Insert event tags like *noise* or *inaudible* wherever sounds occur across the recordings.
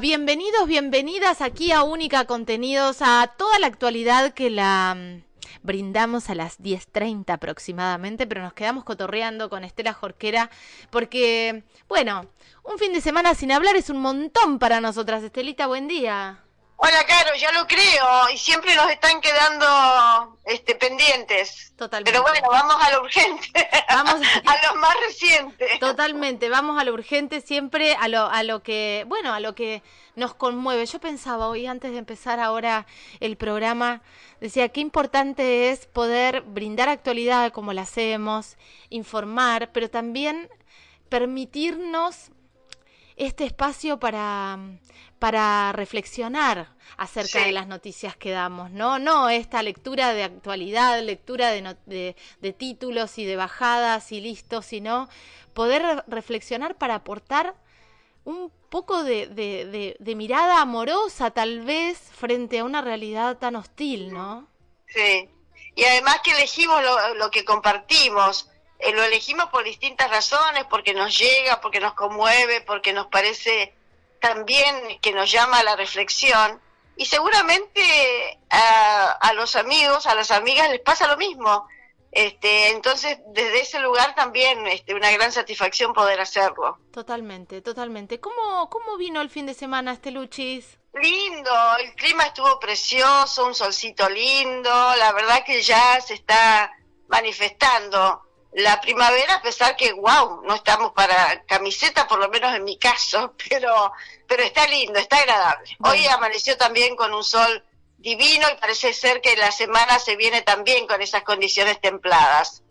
Bienvenidos, bienvenidas aquí a Única Contenidos, a toda la actualidad que la mm, brindamos a las 10.30 aproximadamente, pero nos quedamos cotorreando con Estela Jorquera porque, bueno, un fin de semana sin hablar es un montón para nosotras. Estelita, buen día. Hola, Caro, ya lo creo, y siempre nos están quedando este, pendientes. Totalmente. Pero bueno, vamos a lo urgente, *laughs* Vamos a lo más reciente. Totalmente, vamos a lo urgente, siempre a lo, a lo que, bueno, a lo que nos conmueve. Yo pensaba hoy, antes de empezar ahora el programa, decía qué importante es poder brindar actualidad como la hacemos, informar, pero también permitirnos este espacio para, para reflexionar acerca Sí. de las noticias que damos, ¿no? No esta lectura de actualidad, lectura de, no- de, de títulos y de bajadas y listo, sino poder re- reflexionar para aportar un poco de, de- de- de mirada amorosa tal vez frente a una realidad tan hostil, ¿no? Sí. Y además que elegimos lo, lo que compartimos. Eh, lo elegimos por distintas razones, porque nos llega, porque nos conmueve, porque nos parece también que nos llama a la reflexión. Y seguramente a, a los amigos, a las amigas les pasa lo mismo. Este, entonces, desde ese lugar también este, una gran satisfacción poder hacerlo. Totalmente, totalmente. ¿Cómo, cómo vino el fin de semana este Luchis? Lindo, el clima estuvo precioso, un solcito lindo, la verdad que ya se está manifestando la primavera, a pesar que, wow, no estamos para camiseta, por lo menos en mi caso, *laughs* pero, pero está lindo, está agradable. Hoy amaneció también con un sol divino y parece ser que la semana se viene también con esas condiciones templadas.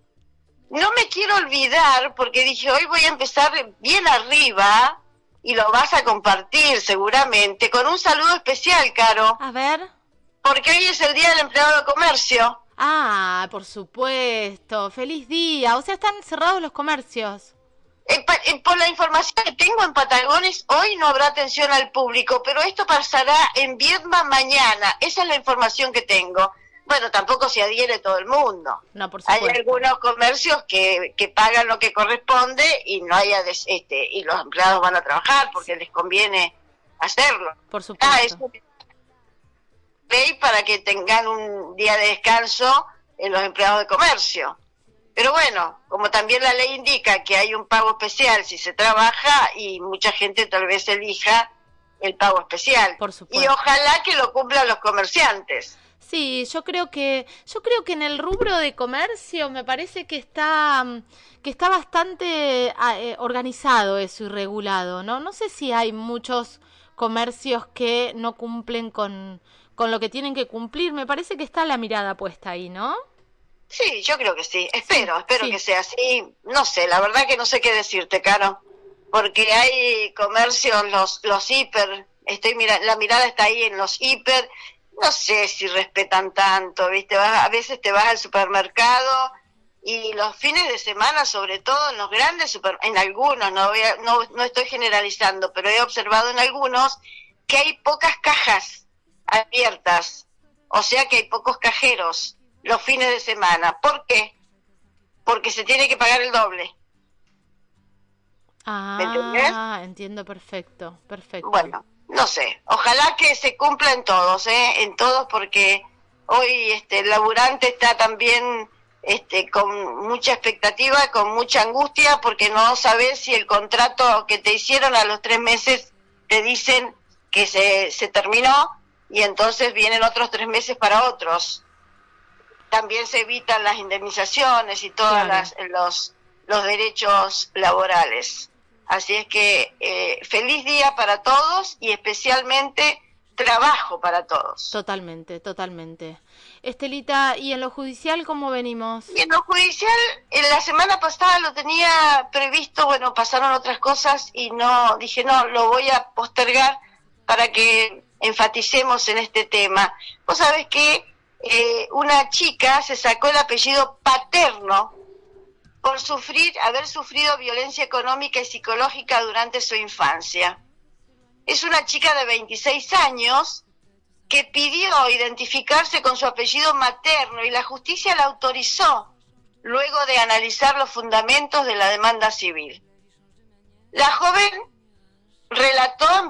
No me quiero olvidar, porque dije, hoy voy a empezar bien arriba, y lo vas a compartir seguramente, con un saludo especial, Caro, A ver. porque hoy es el Día del Empleado de Comercio. Ah, por supuesto. Feliz día. O sea, están cerrados los comercios. Pa- por la información que tengo en Patagones, hoy no habrá atención al público, pero esto pasará en Viedma mañana. Esa es la información que tengo. Bueno, tampoco se adhiere todo el mundo. No, por Hay algunos comercios que, que pagan lo que corresponde y no haya des- este y los empleados van a trabajar porque les conviene hacerlo. Por supuesto. Ah, eso ley para que tengan un día de descanso en los empleados de comercio. Pero bueno, como también la ley indica que hay un pago especial si se trabaja y mucha gente tal vez elija el pago especial. Por supuesto. Y ojalá que lo cumplan los comerciantes. Sí, yo creo que yo creo que en el rubro de comercio me parece que está mm, que está bastante ah, eh, organizado eso y regulado, ¿no? No sé si hay muchos comercios que no cumplen con con lo que tienen que cumplir. Me parece que está la mirada puesta ahí, ¿no? Sí, yo creo que sí. Espero, espero sí. que sea así. No sé, la verdad que no sé qué decirte, Caro. Porque hay comercios, los, los hiper, estoy mira, la mirada está ahí en los hiper. No sé si respetan tanto, ¿viste? Vas- a veces te vas al supermercado y los fines de semana, sobre todo en los grandes super, en algunos, no, voy a- no, no estoy generalizando, pero he observado en algunos que hay pocas cajas abiertas, o sea que hay pocos cajeros los fines de semana. ¿Por qué? Porque se tiene que pagar el doble. entendés? Ah, entiendo perfecto, perfecto. Bueno, no sé. Ojalá que se cumpla en todos, ¿eh? En todos, porque hoy este, el laburante está también este, con mucha expectativa, con mucha angustia, porque no sabes si el contrato que te hicieron a los tres meses te dicen que se, se terminó y entonces vienen otros tres meses para otros. También se evitan las indemnizaciones y todos Claro. los, los derechos laborales. Así es que eh, feliz día para todos y especialmente trabajo para todos. Totalmente, totalmente. Estelita, ¿y en lo judicial cómo venimos? Y en lo judicial, en la semana pasada lo tenía previsto, bueno, pasaron otras cosas y no, dije, no, lo voy a postergar para que enfaticemos en este tema. Vos sabés que eh, una chica se sacó el apellido paterno por sufrir, haber sufrido violencia económica y psicológica durante su infancia. Es una chica de 26 años que pidió identificarse con su apellido materno y la justicia la autorizó luego de analizar los fundamentos de la demanda civil. La joven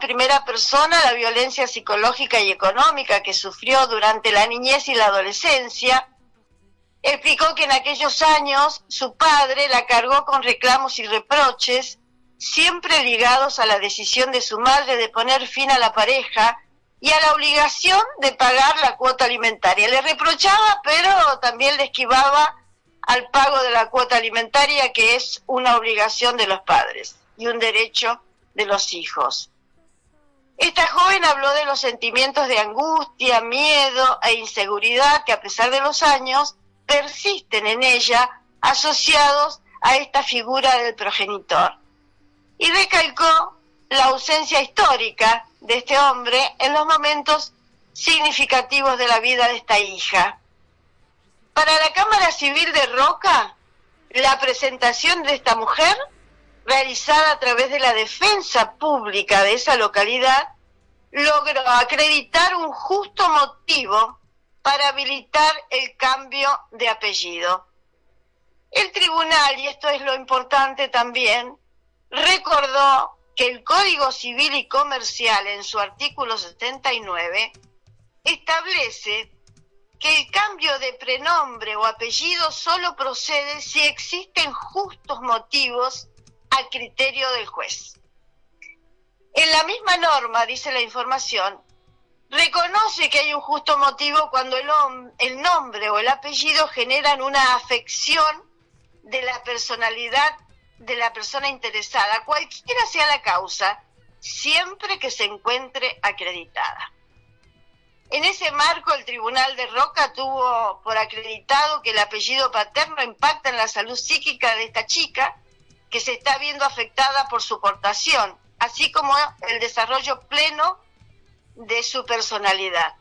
primera persona la violencia psicológica y económica que sufrió durante la niñez y la adolescencia. Explicó que en aquellos años su padre la cargó con reclamos y reproches, siempre ligados a la decisión de su madre de poner fin a la pareja y a la obligación de pagar la cuota alimentaria. Le reprochaba, pero también le esquivaba al pago de la cuota alimentaria, que es una obligación de los padres y un derecho de los hijos. Esta joven habló de los sentimientos de angustia, miedo e inseguridad que a pesar de los años persisten en ella asociados a esta figura del progenitor. Y recalcó la ausencia histórica de este hombre en los momentos significativos de la vida de esta hija. Para la Cámara Civil de Roca, la presentación de esta mujer realizada a través de la defensa pública de esa localidad, logró acreditar un justo motivo para habilitar el cambio de apellido. El tribunal, y esto es lo importante también, recordó que el Código Civil y Comercial en su artículo 79 establece que el cambio de prenombre o apellido solo procede si existen justos motivos criterio del juez. En la misma norma, dice la información, reconoce que hay un justo motivo cuando el, el nombre o el apellido generan una afección de la personalidad de la persona interesada, cualquiera sea la causa, siempre que se encuentre acreditada. En ese marco, el Tribunal de Roca tuvo por acreditado que el apellido paterno impacta en la salud psíquica de esta chica que se está viendo afectada por su portación, así como el desarrollo pleno de su personalidad.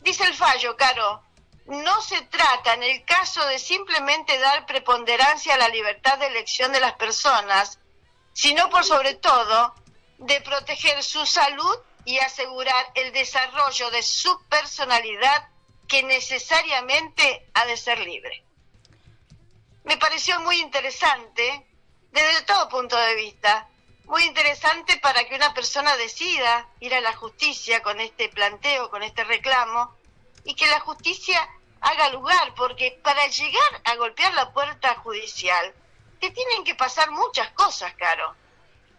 Dice el fallo, Caro, no se trata en el caso de simplemente dar preponderancia a la libertad de elección de las personas, sino por sobre todo de proteger su salud y asegurar el desarrollo de su personalidad que necesariamente ha de ser libre. Me pareció muy interesante desde todo punto de vista. Muy interesante para que una persona decida ir a la justicia con este planteo, con este reclamo, y que la justicia haga lugar, porque para llegar a golpear la puerta judicial, te tienen que pasar muchas cosas, Caro.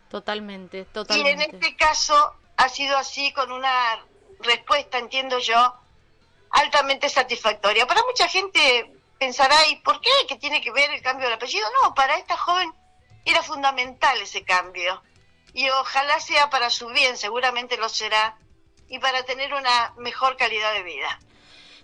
Totalmente, totalmente. Y en este caso ha sido así con una respuesta, entiendo yo, altamente satisfactoria. Para mucha gente pensará, ¿y por qué que tiene que ver el cambio del apellido? No, para esta joven era fundamental ese cambio y ojalá sea para su bien, seguramente lo será, y para tener una mejor calidad de vida.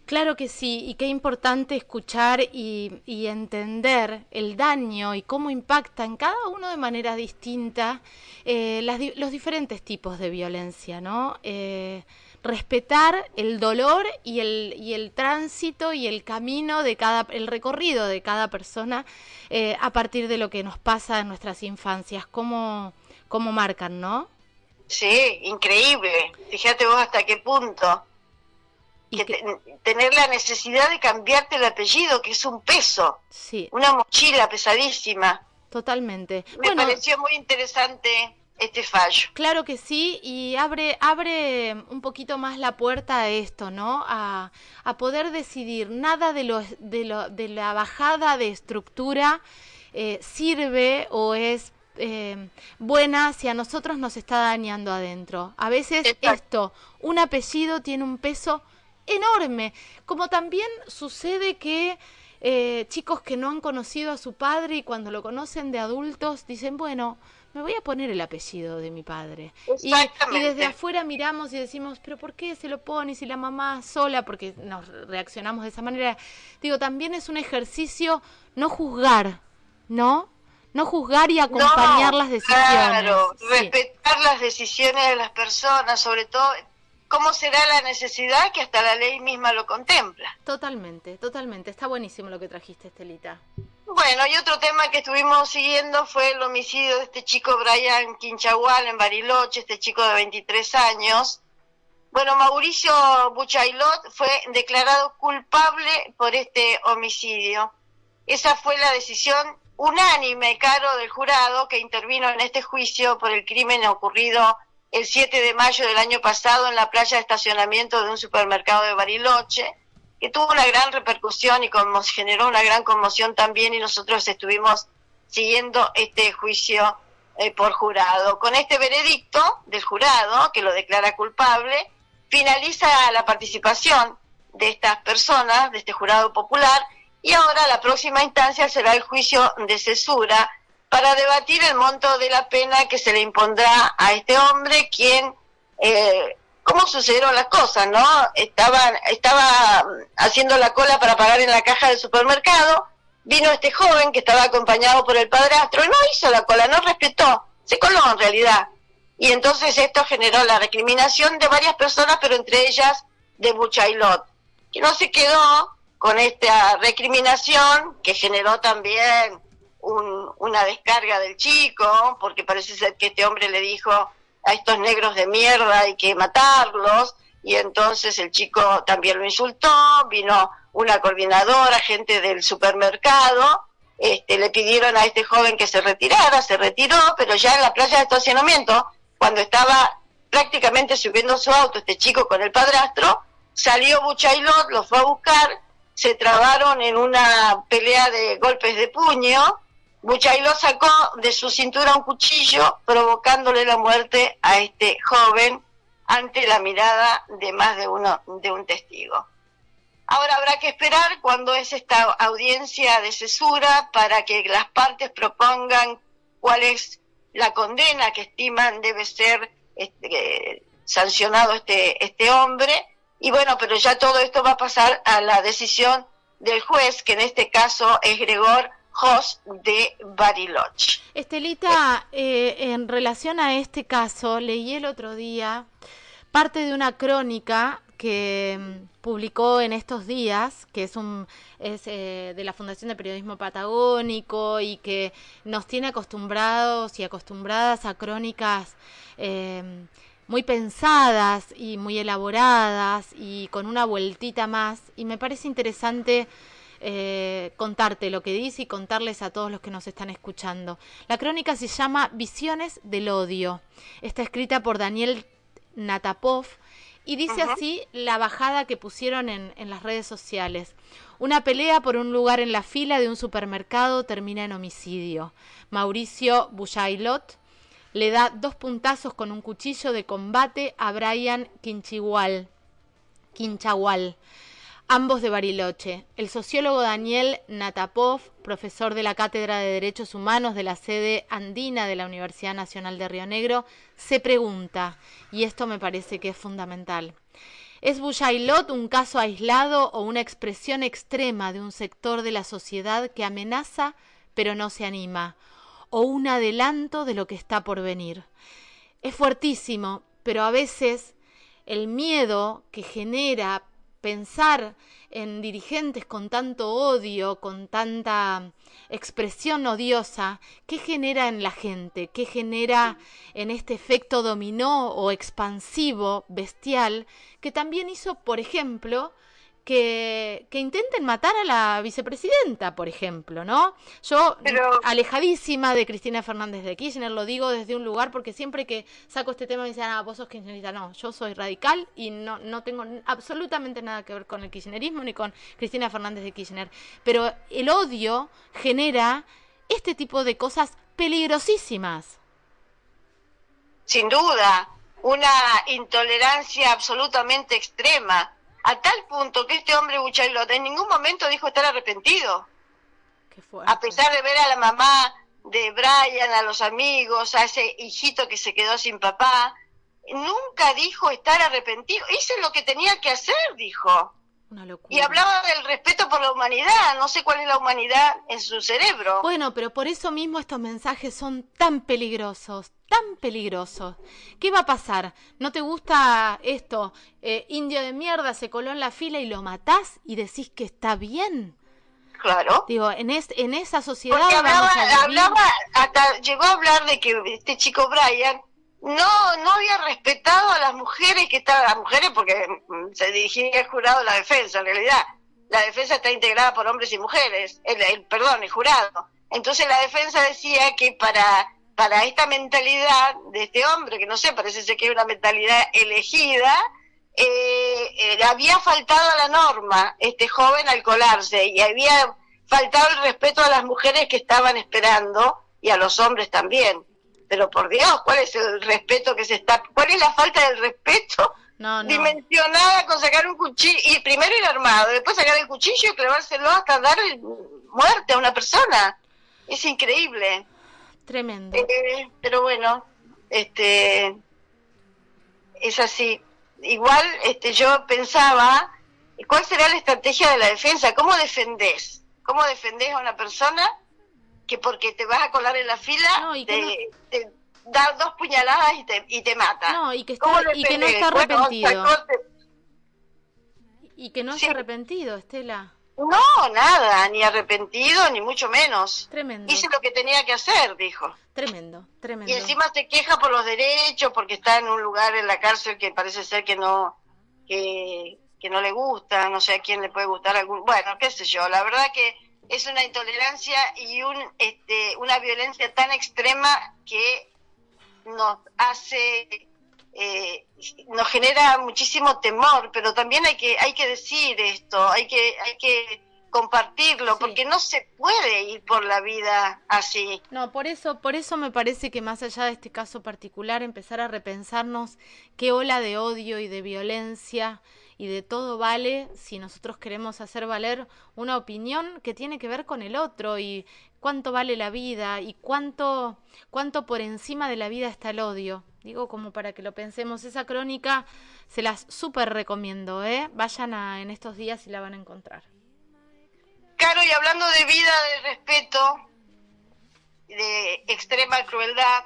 Claro que sí, y qué importante escuchar y, entender el daño y cómo impacta en cada uno de manera distinta eh, los diferentes tipos de violencia, ¿no? Eh, respetar el dolor y el, y el tránsito y el camino de cada, el recorrido de cada persona eh, a partir de lo que nos pasa en nuestras infancias, cómo, cómo marcan, ¿no? Sí, increíble. Fíjate vos hasta qué punto. Que, tener la necesidad de cambiarte el apellido, que es un peso, sí. una mochila pesadísima. Totalmente. Me pareció muy interesante este fallo. Claro que sí, y abre, abre un poquito más la puerta a esto, ¿no? A, a poder decidir. Nada de, lo, de, lo, de la bajada de estructura eh, sirve o es eh, buena si a nosotros nos está dañando adentro. A veces esto, un apellido tiene un peso enorme, como también sucede que eh, chicos que no han conocido a su padre y cuando lo conocen de adultos dicen, bueno, me voy a poner el apellido de mi padre. Y, desde afuera miramos y decimos, pero ¿por qué se lo pone si la mamá sola? Porque nos reaccionamos de esa manera. Digo, también es un ejercicio no juzgar, ¿no? No juzgar y acompañar las decisiones. Claro, respetar las decisiones de las personas, sobre todo cómo será la necesidad que hasta la ley misma lo contempla. Totalmente, totalmente. Está buenísimo lo que trajiste, Estelita. Bueno, y otro tema que estuvimos siguiendo fue el homicidio de este chico Brian Quinchagual en Bariloche, este chico de 23 años. Bueno, Mauricio Buchailot fue declarado culpable por este homicidio. Esa fue la decisión unánime caro del jurado que intervino en este juicio por el crimen ocurrido el 7 de mayo del año pasado en la playa de estacionamiento de un supermercado de Bariloche, que tuvo una gran repercusión y como generó una gran conmoción también y nosotros estuvimos siguiendo este juicio eh, por jurado. Con este veredicto del jurado, que lo declara culpable, finaliza la participación de estas personas, de este jurado popular, y ahora la próxima instancia será el juicio de cesura para debatir el monto de la pena que se le impondrá a este hombre, quien, eh, ¿cómo sucedieron las cosas, no? Estaba, estaba haciendo la cola para pagar en la caja del supermercado, vino este joven que estaba acompañado por el padrastro y no hizo la cola, no respetó, se coló en realidad. Y entonces esto generó la recriminación de varias personas, pero entre ellas de Buchailot, que no se quedó con esta recriminación que generó también una descarga del chico, porque parece ser que este hombre le dijo a estos negros de mierda hay que matarlos, y entonces el chico también lo insultó, vino una coordinadora, gente del supermercado, este, le pidieron a este joven que se retirara, se retiró, pero ya en la playa de estacionamiento, cuando estaba prácticamente subiendo su auto este chico con el padrastro, salió Buchailot, lo fue a buscar, se trabaron en una pelea de golpes de puño, Buchailot sacó de su cintura un cuchillo, provocándole la muerte a este joven ante la mirada de más de uno de un testigo. Ahora habrá que esperar cuando es esta audiencia de cesura para que las partes propongan cuál es la condena que estiman debe ser este, sancionado este, este hombre. Y bueno, pero ya todo esto va a pasar a la decisión del juez, que en este caso es Gregor De Bariloche. Estelita, eh, en relación a este caso, leí el otro día parte de una crónica que mm, publicó en estos días, que es, un, es eh, de la Fundación de Periodismo Patagónico y que nos tiene acostumbrados y acostumbradas a crónicas eh, muy pensadas y muy elaboradas y con una vueltita más. Y me parece interesante eh, contarte lo que dice y contarles a todos los que nos están escuchando. La crónica se llama Visiones del Odio. Está escrita por Daniel Natapov y dice así la bajada que pusieron en, en, las redes sociales. Una pelea por un lugar en la fila de un supermercado termina en homicidio. Mauricio Bujailot le da dos puntazos con un cuchillo de combate a Brian Quinchigual. Quinchagual ambos de Bariloche. El sociólogo Daniel Natapov, profesor de la Cátedra de Derechos Humanos de la sede andina de la Universidad Nacional de Río Negro, se pregunta, y esto me parece que es fundamental, ¿es Bujailot un caso aislado o una expresión extrema de un sector de la sociedad que amenaza pero no se anima? ¿O un adelanto de lo que está por venir? Es fuertísimo, pero a veces el miedo que genera pensar en dirigentes con tanto odio, con tanta expresión odiosa, ¿qué genera en la gente? ¿Qué genera en este efecto dominó o expansivo, bestial, que también hizo, por ejemplo, que, intenten matar a la vicepresidenta, por ejemplo, ¿no? Yo, alejadísima de Cristina Fernández de Kirchner, lo digo desde un lugar porque siempre que saco este tema me dicen, ah, vos sos kirchnerista. No, yo soy radical y no, no tengo absolutamente nada que ver con el kirchnerismo ni con Cristina Fernández de Kirchner. Pero el odio genera este tipo de cosas peligrosísimas. Sin duda, una intolerancia absolutamente extrema a tal punto que este hombre Buchailot en ningún momento dijo estar arrepentido. A pesar de ver a la mamá de Brian, a los amigos, a ese hijito que se quedó sin papá, nunca dijo estar arrepentido. Hice lo que tenía que hacer, dijo. Y hablaba del respeto por la humanidad, no sé cuál es la humanidad en su cerebro. Bueno, pero por eso mismo estos mensajes son tan peligrosos, tan peligrosos. ¿Qué va a pasar? ¿No te gusta esto? Eh, indio de mierda se coló en la fila y lo matás y decís que está bien. Claro. Digo, en, en esa sociedad hablaba, hablaba, hasta llegó a hablar de que este chico Brian no no había respetado a las mujeres que estaban, las mujeres porque mm, se dirigía al jurado la defensa, en realidad. La defensa está integrada por hombres y mujeres, el, perdón, el jurado. Entonces la defensa decía que para, para esta mentalidad de este hombre, que no sé, parece ser que es una mentalidad elegida, eh, eh, había faltado a la norma este joven al colarse y había faltado el respeto a las mujeres que estaban esperando y a los hombres también. Pero por Dios, ¿cuál es el respeto que se está, cuál es la falta del respeto? Dimensionada con sacar un cuchillo, y primero ir armado, después sacar el cuchillo y clavárselo hasta dar muerte a una persona. Es increíble. Tremendo. Eh, pero bueno, este es así. Igual este yo pensaba, ¿cuál será la estrategia de la defensa? ¿Cómo defendés? ¿Cómo defendés a una persona que porque te vas a colar en la fila te, da dos puñaladas y te, y te mata? No, y que, y que no está arrepentido. y que no está arrepentido, Estela. No, nada, ni arrepentido, ni mucho menos. Tremendo. Hice lo que tenía que hacer, dijo. Tremendo, tremendo. Y encima se queja por los derechos, porque está en un lugar en la cárcel que parece ser que no, que, que no le gusta, no sé a quién le puede gustar algún, bueno, qué sé yo, la verdad que es una intolerancia y un, este, una violencia tan extrema que nos hace eh, nos genera muchísimo temor, pero también hay que hay que decir esto, hay que hay que compartirlo porque no se puede ir por la vida así. No, por eso por eso me parece que más allá de este caso particular empezar a repensarnos qué ola de odio y de violencia y de todo vale si nosotros queremos hacer valer una opinión que tiene que ver con el otro y cuánto vale la vida y cuánto cuánto por encima de la vida está el odio. Digo como para que lo pensemos, esa crónica se las súper recomiendo, ¿eh? Vayan a, en estos días y la van a encontrar. Claro, y hablando de vida, de respeto, de extrema crueldad,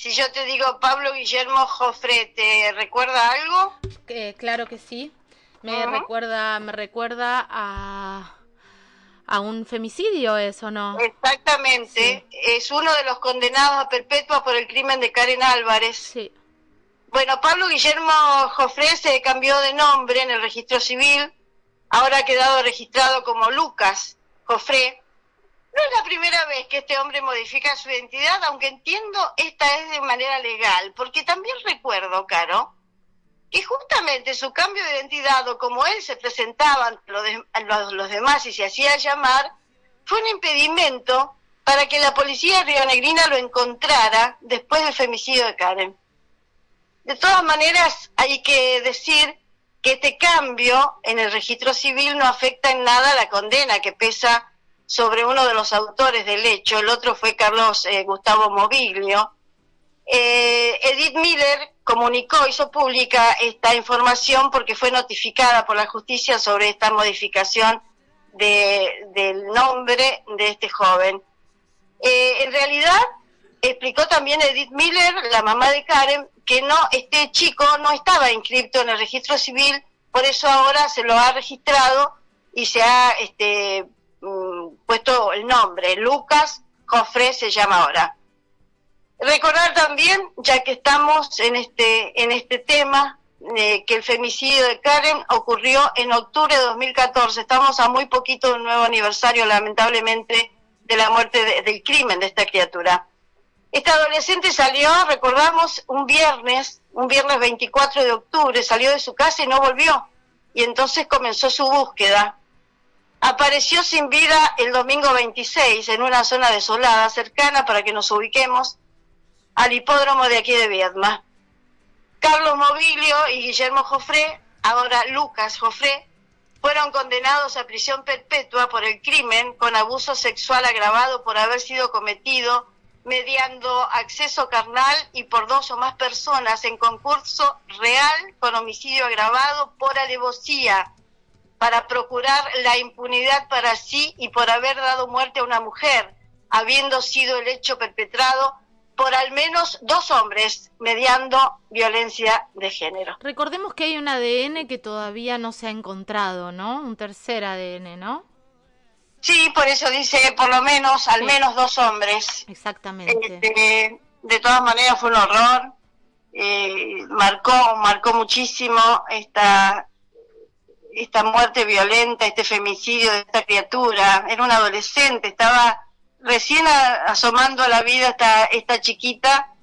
si yo te digo Pablo Guillermo Jofre, ¿te recuerda algo? claro que sí. Me recuerda, me recuerda a, a un femicidio, ¿eso no? Exactamente. Es uno de los condenados a perpetua por el crimen de Karen Álvarez. Sí. Bueno, Pablo Guillermo Jofre se cambió de nombre en el registro civil. Ahora ha quedado registrado como Lucas Jofre no es la primera vez que este hombre modifica su identidad, aunque entiendo esta es de manera legal, porque también recuerdo, Caro, que justamente su cambio de identidad o como él se presentaba ante los, los demás y se hacía llamar, fue un impedimento para que la policía rionegrina lo encontrara después del femicidio de Karen. De todas maneras, hay que decir que este cambio en el registro civil no afecta en nada a la condena que pesa sobre uno de los autores del hecho, el otro fue Carlos eh, Gustavo Moviglio. Eh, Edith Miller comunicó, hizo pública esta información porque fue notificada por la justicia sobre esta modificación del nombre de este joven. Eh, en realidad, explicó también Edith Miller, la mamá de Karen, que no este chico no estaba inscrito en el registro civil, por eso ahora se lo ha registrado y se ha este, puesto el nombre, Lucas Jofre se llama ahora. Recordar también, ya que estamos en este, en este tema, eh, que el femicidio de Karen ocurrió en octubre de 2014. Estamos a muy poquito de un nuevo aniversario, lamentablemente, de la muerte del crimen de esta criatura. Esta adolescente salió, recordamos, un viernes, un viernes 24 de octubre, salió de su casa y no volvió. Y entonces comenzó su búsqueda. Apareció sin vida el domingo 26 en una zona desolada cercana, para que nos ubiquemos, al hipódromo de aquí de Viedma. Carlos Movilio y Guillermo Jofré, ahora Lucas Jofré, fueron condenados a prisión perpetua por el crimen con abuso sexual agravado por haber sido cometido mediando acceso carnal y por dos o más personas en concurso real con homicidio agravado por alevosía para procurar la impunidad para sí y por haber dado muerte a una mujer, habiendo sido el hecho perpetrado por al menos dos hombres mediando violencia de género. Recordemos que hay un ADN que todavía no se ha encontrado, ¿no? Un tercer ADN, ¿no? Sí, por eso dice por lo menos, al menos dos hombres. Exactamente. Este, de todas maneras fue un horror. Eh, marcó, marcó muchísimo esta, esta muerte violenta, este femicidio de esta criatura. Era un adolescente, estaba recién asomando a la vida esta, esta chiquita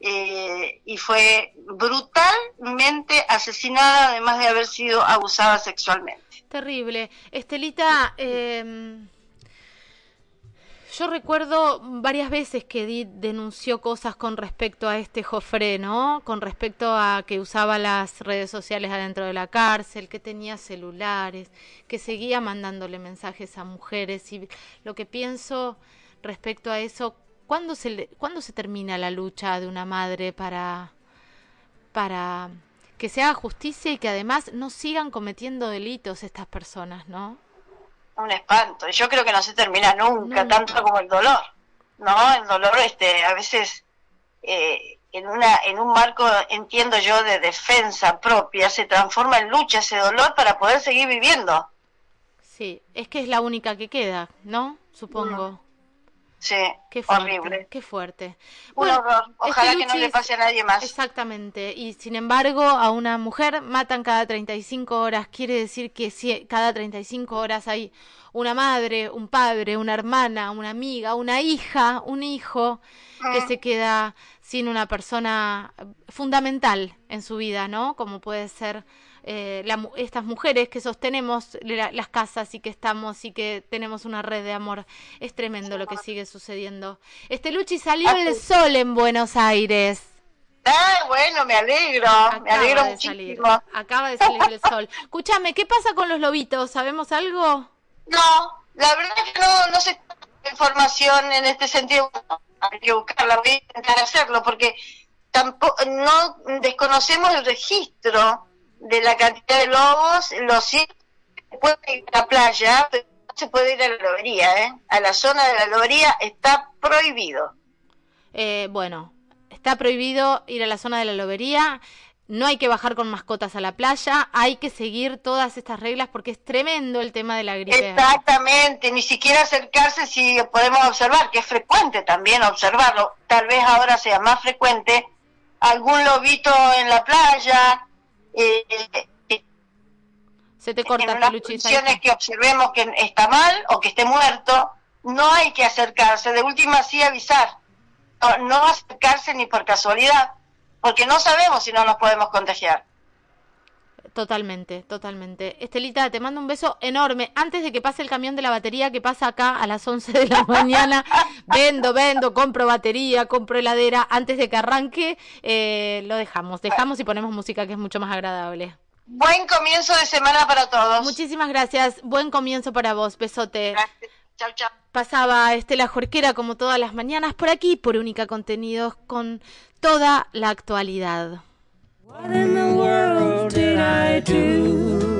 eh, y fue brutalmente asesinada además de haber sido abusada sexualmente. Terrible. Estelita, eh, yo recuerdo varias veces que Edith denunció cosas con respecto a este Jofré, ¿no? Con respecto a que usaba las redes sociales adentro de la cárcel, que tenía celulares, que seguía mandándole mensajes a mujeres. Y lo que pienso respecto a eso, ¿cuándo se, ¿cuándo se termina la lucha de una madre para, para que se haga justicia y que además no sigan cometiendo delitos estas personas, ¿no? Un espanto. Yo creo que no se termina nunca, tanto como el dolor, ¿no? El dolor, este, a veces eh, en una, en un marco, entiendo yo, de defensa propia, se transforma en lucha ese dolor para poder seguir viviendo. Sí, es que es la única que queda, ¿no? Supongo. Sí, qué horrible. Qué fuerte. Bueno, Ojalá que no le pase a nadie más. Exactamente. Y sin embargo, a una mujer matan cada 35 horas. Quiere decir que si cada 35 horas hay una madre, un padre, una hermana, una amiga, una hija, un hijo que se queda sin una persona fundamental en su vida, ¿no? Como puede ser eh, estas mujeres que sostenemos las casas y que estamos y que tenemos una red de amor. Es tremendo lo que sigue sucediendo. Este Luchi salió el sol en Buenos Aires. Ah, bueno, me alegro, me alegro muchísimo. acaba de salir el sol. *laughs* Escúchame, ¿qué pasa con los lobitos? ¿Sabemos algo? No, la verdad es que no, no sé información en este sentido. Hay que buscarla, voy a intentar hacerlo porque tampoco no desconocemos el registro de la cantidad de lobos, los se puede ir a la playa, pero no se puede ir a la lobería, ¿eh? A la zona de la lobería está prohibido. Eh, bueno, está prohibido ir a la zona de la lobería. No hay que bajar con mascotas a la playa, hay que seguir todas estas reglas porque es tremendo el tema de la gripe. Exactamente, ni siquiera acercarse si podemos observar, que es frecuente también observarlo, tal vez ahora sea más frecuente, algún lobito en la playa, eh, se te corta, en las condiciones que observemos que está mal o que esté muerto, no hay que acercarse, de última sí avisar, no, acercarse ni por casualidad, porque no sabemos si no nos podemos contagiar. Totalmente, totalmente. Estelita, te mando un beso enorme. Antes de que pase el camión de la batería que pasa acá a las 11 de la mañana, *laughs* vendo, vendo, compro batería, compro heladera. Antes de que arranque, eh, lo dejamos. Dejamos y ponemos música que es mucho más agradable. Buen comienzo de semana para todos. Muchísimas gracias. Buen comienzo para vos. Besote. Chao, chao. Pasaba Estela Jorquera como todas las mañanas por aquí, por Única Contenidos, con toda la actualidad. What in the world I do?